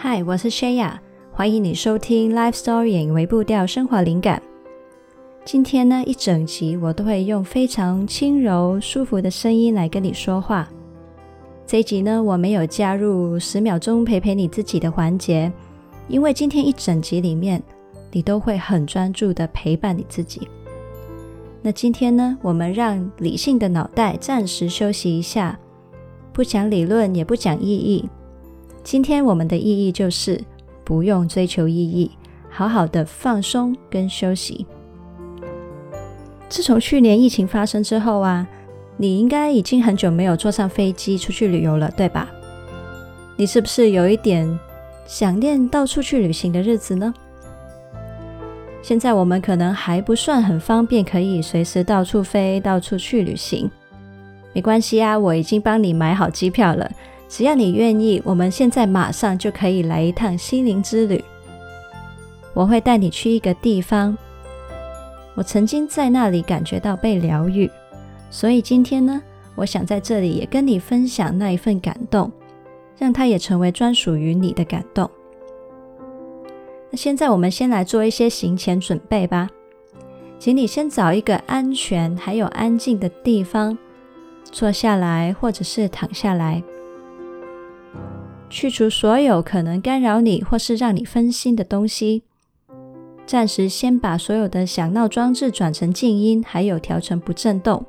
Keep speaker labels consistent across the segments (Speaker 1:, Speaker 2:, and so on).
Speaker 1: 嗨，我是 Shaya，欢迎你收听 Life Story 为步调生活灵感。今天呢，一整集我都会用非常轻柔、舒服的声音来跟你说话。这一集呢，我没有加入十秒钟陪陪你自己的环节，因为今天一整集里面，你都会很专注的陪伴你自己。那今天呢，我们让理性的脑袋暂时休息一下，不讲理论，也不讲意义。今天我们的意义就是不用追求意义，好好的放松跟休息。自从去年疫情发生之后啊，你应该已经很久没有坐上飞机出去旅游了，对吧？你是不是有一点想念到处去旅行的日子呢？现在我们可能还不算很方便，可以随时到处飞、到处去旅行。没关系啊，我已经帮你买好机票了。只要你愿意，我们现在马上就可以来一趟心灵之旅。我会带你去一个地方，我曾经在那里感觉到被疗愈，所以今天呢，我想在这里也跟你分享那一份感动，让它也成为专属于你的感动。那现在我们先来做一些行前准备吧，请你先找一个安全还有安静的地方，坐下来或者是躺下来。去除所有可能干扰你或是让你分心的东西，暂时先把所有的响闹装置转成静音，还有调成不震动。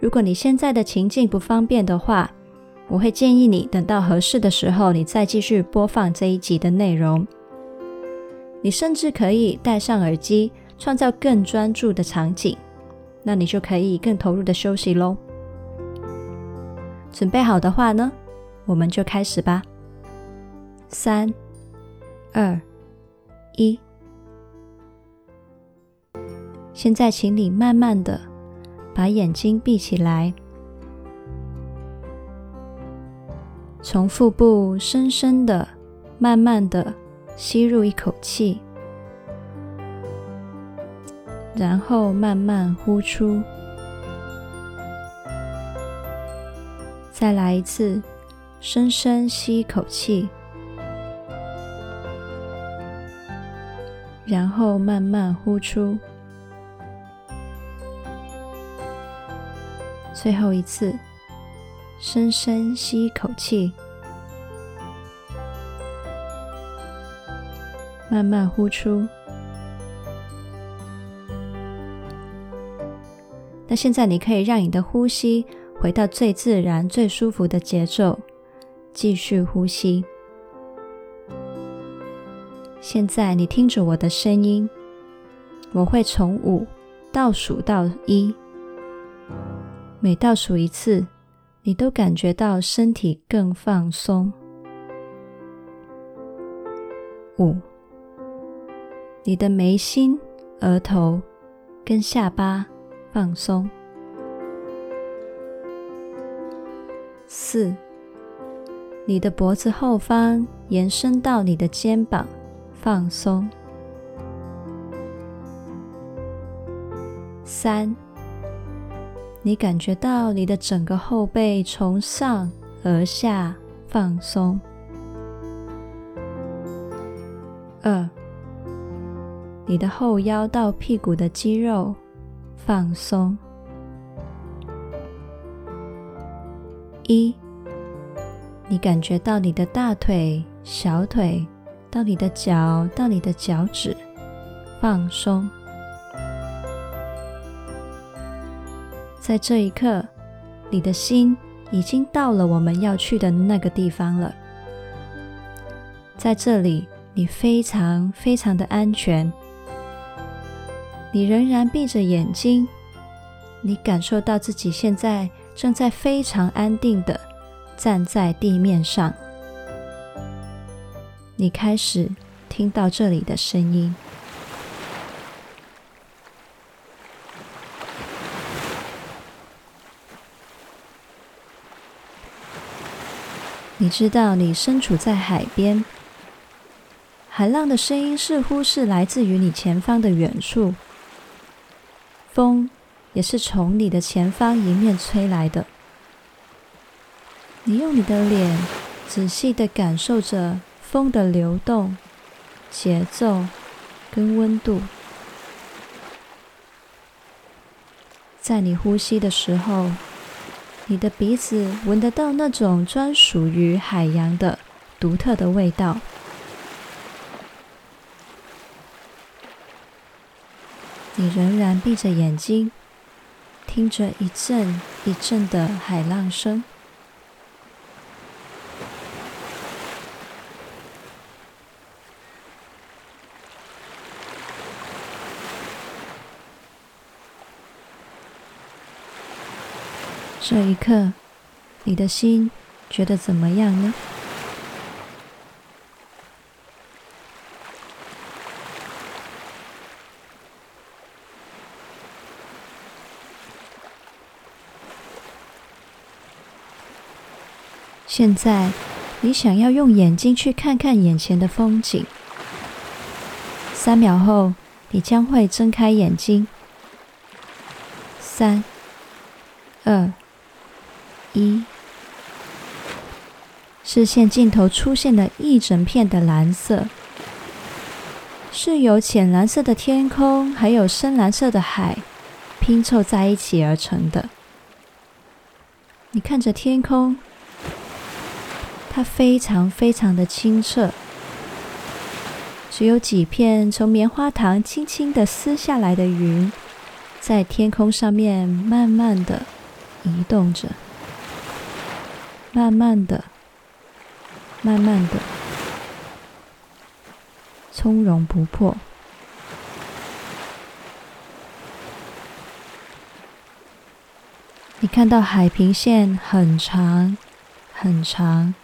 Speaker 1: 如果你现在的情境不方便的话，我会建议你等到合适的时候，你再继续播放这一集的内容。你甚至可以戴上耳机，创造更专注的场景，那你就可以更投入的休息喽。准备好的话呢，我们就开始吧。三、二、一。现在，请你慢慢的把眼睛闭起来，从腹部深深的、慢慢的吸入一口气，然后慢慢呼出。再来一次。深深吸一口气，然后慢慢呼出。最后一次，深深吸一口气，慢慢呼出。那现在你可以让你的呼吸回到最自然、最舒服的节奏。继续呼吸。现在你听着我的声音，我会从五倒数到一，每倒数一次，你都感觉到身体更放松。五，你的眉心、额头跟下巴放松。四。你的脖子后方延伸到你的肩膀，放松。三，你感觉到你的整个后背从上而下放松。二，你的后腰到屁股的肌肉放松。一。你感觉到你的大腿、小腿，到你的脚，到你的脚趾，放松。在这一刻，你的心已经到了我们要去的那个地方了。在这里，你非常非常的安全。你仍然闭着眼睛，你感受到自己现在正在非常安定的。站在地面上，你开始听到这里的声音。你知道你身处在海边，海浪的声音似乎是来自于你前方的远处，风也是从你的前方迎面吹来的。你用你的脸仔细的感受着风的流动、节奏跟温度。在你呼吸的时候，你的鼻子闻得到那种专属于海洋的独特的味道。你仍然闭着眼睛，听着一阵一阵的海浪声。这一刻，你的心觉得怎么样呢？现在，你想要用眼睛去看看眼前的风景。三秒后，你将会睁开眼睛。三、二、一，视线尽头出现了一整片的蓝色，是由浅蓝色的天空还有深蓝色的海拼凑在一起而成的。你看着天空。它非常非常的清澈，只有几片从棉花糖轻轻的撕下来的云，在天空上面慢慢的移动着，慢慢的，慢慢的，从容不迫。你看到海平线很长，很长。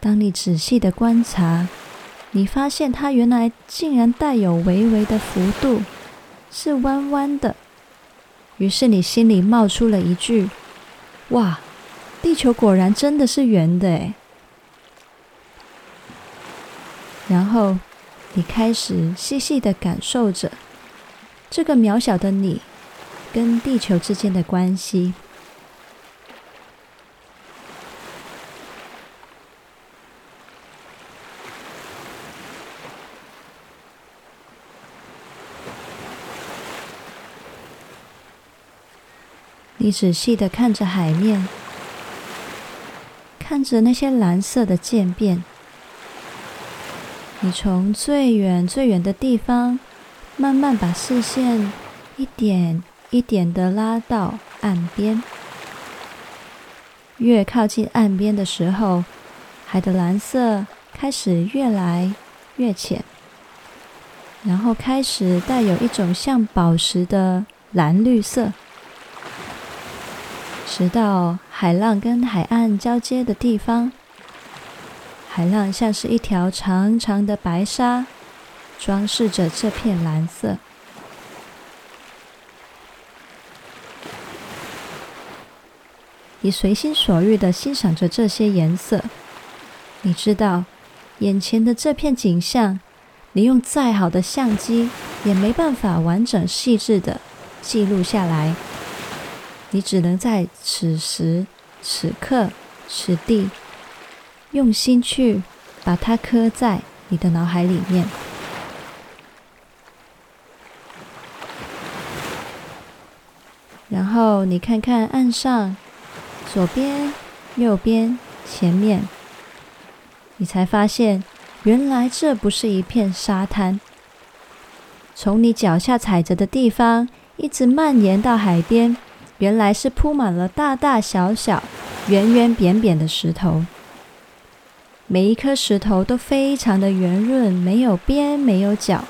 Speaker 1: 当你仔细的观察，你发现它原来竟然带有微微的弧度，是弯弯的。于是你心里冒出了一句：“哇，地球果然真的是圆的诶！”然后你开始细细的感受着这个渺小的你跟地球之间的关系。你仔细的看着海面，看着那些蓝色的渐变。你从最远最远的地方，慢慢把视线一点一点的拉到岸边。越靠近岸边的时候，海的蓝色开始越来越浅，然后开始带有一种像宝石的蓝绿色。直到海浪跟海岸交接的地方，海浪像是一条长长的白纱，装饰着这片蓝色。你随心所欲的欣赏着这些颜色，你知道，眼前的这片景象，你用再好的相机也没办法完整细致的记录下来。你只能在此时此刻此地，用心去把它刻在你的脑海里面。然后你看看岸上，左边、右边、前面，你才发现，原来这不是一片沙滩。从你脚下踩着的地方，一直蔓延到海边。原来是铺满了大大小小、圆圆扁扁的石头，每一颗石头都非常的圆润，没有边，没有角，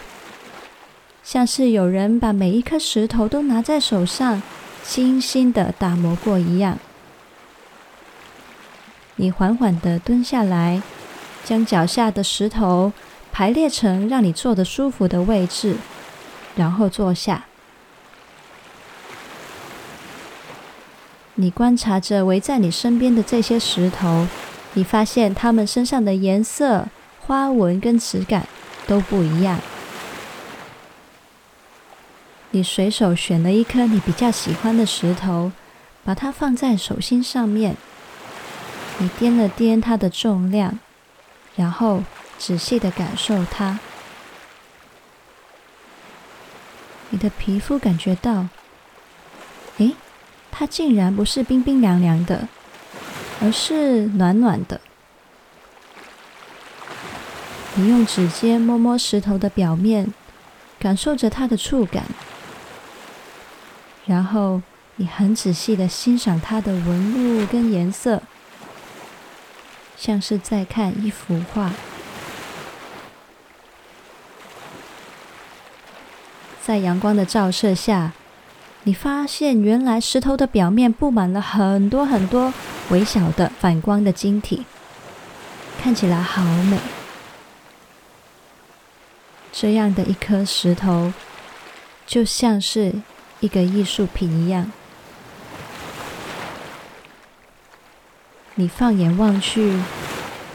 Speaker 1: 像是有人把每一颗石头都拿在手上，精心的打磨过一样。你缓缓的蹲下来，将脚下的石头排列成让你坐得舒服的位置，然后坐下。你观察着围在你身边的这些石头，你发现它们身上的颜色、花纹跟质感都不一样。你随手选了一颗你比较喜欢的石头，把它放在手心上面，你掂了掂它的重量，然后仔细的感受它。你的皮肤感觉到，诶，它竟然不是冰冰凉凉的，而是暖暖的。你用指尖摸摸石头的表面，感受着它的触感，然后你很仔细的欣赏它的纹路跟颜色，像是在看一幅画。在阳光的照射下，你发现原来石头的表面布满了很多很多微小的反光的晶体，看起来好美。这样的一颗石头，就像是一个艺术品一样。你放眼望去，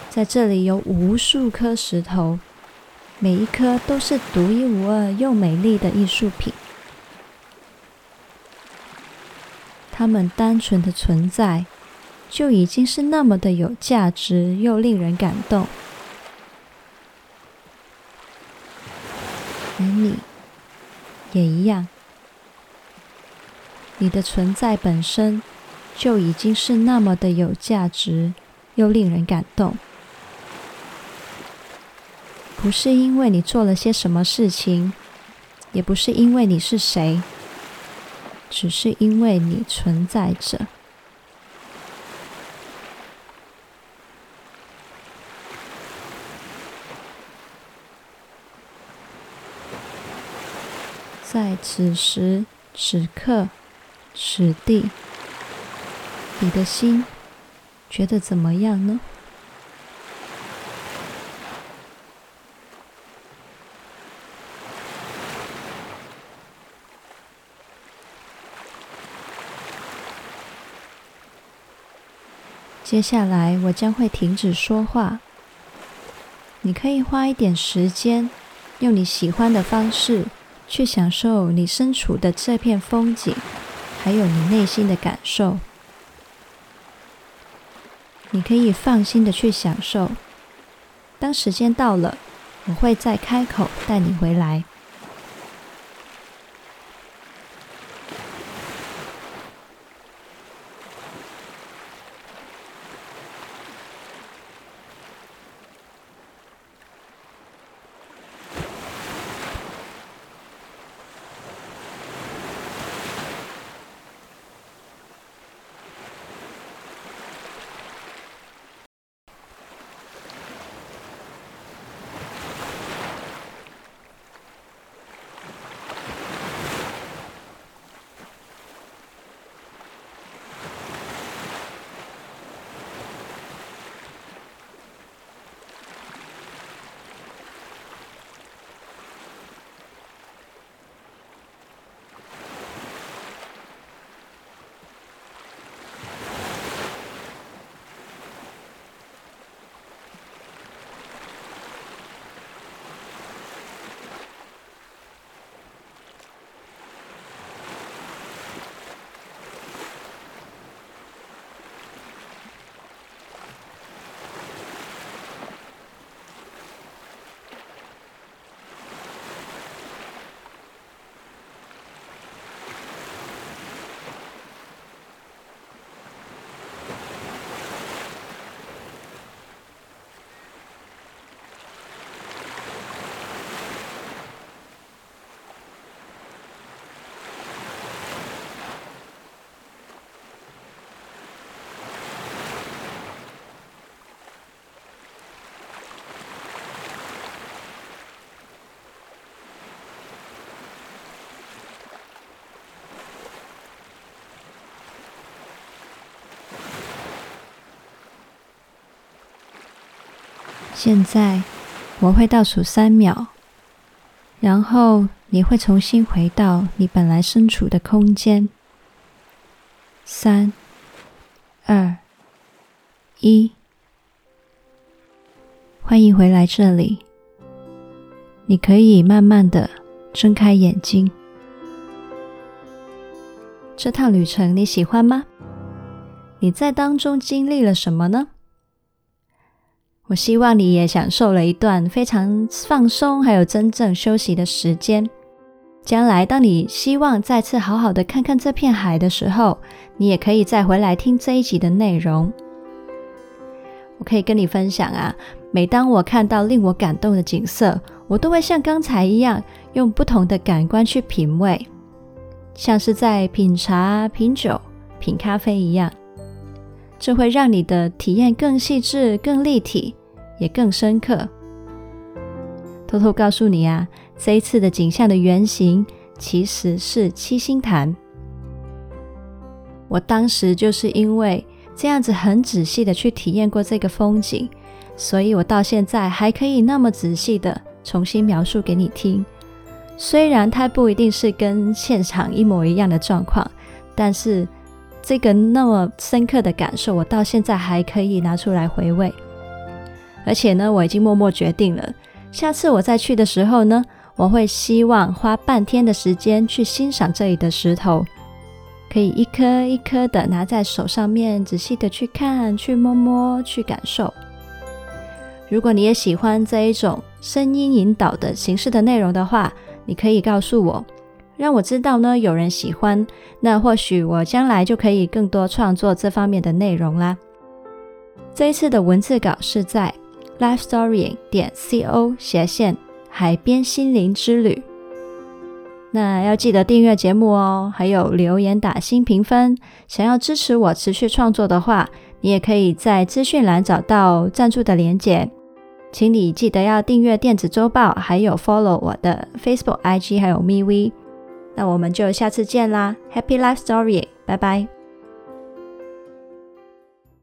Speaker 1: 在这里有无数颗石头。每一颗都是独一无二又美丽的艺术品，它们单纯的存在就已经是那么的有价值又令人感动，而你也一样，你的存在本身就已经是那么的有价值又令人感动。不是因为你做了些什么事情，也不是因为你是谁，只是因为你存在着。在此时此刻此地，你的心觉得怎么样呢？接下来，我将会停止说话。你可以花一点时间，用你喜欢的方式去享受你身处的这片风景，还有你内心的感受。你可以放心的去享受。当时间到了，我会再开口带你回来。现在我会倒数三秒，然后你会重新回到你本来身处的空间。三、二、一，欢迎回来这里。你可以慢慢的睁开眼睛。这趟旅程你喜欢吗？你在当中经历了什么呢？我希望你也享受了一段非常放松，还有真正休息的时间。将来当你希望再次好好的看看这片海的时候，你也可以再回来听这一集的内容。我可以跟你分享啊，每当我看到令我感动的景色，我都会像刚才一样，用不同的感官去品味，像是在品茶、品酒、品咖啡一样。这会让你的体验更细致、更立体。也更深刻。偷偷告诉你啊，这一次的景象的原型其实是七星潭。我当时就是因为这样子很仔细的去体验过这个风景，所以我到现在还可以那么仔细的重新描述给你听。虽然它不一定是跟现场一模一样的状况，但是这个那么深刻的感受，我到现在还可以拿出来回味。而且呢，我已经默默决定了，下次我再去的时候呢，我会希望花半天的时间去欣赏这里的石头，可以一颗一颗的拿在手上面，仔细的去看、去摸摸、去感受。如果你也喜欢这一种声音引导的形式的内容的话，你可以告诉我，让我知道呢，有人喜欢，那或许我将来就可以更多创作这方面的内容啦。这一次的文字稿是在。Lifestorying 点 co 斜线海边心灵之旅，那要记得订阅节目哦，还有留言打星评分。想要支持我持续创作的话，你也可以在资讯栏找到赞助的连结。请你记得要订阅电子周报，还有 follow 我的 Facebook、IG 还有 MeV。那我们就下次见啦，Happy Life Story，拜拜。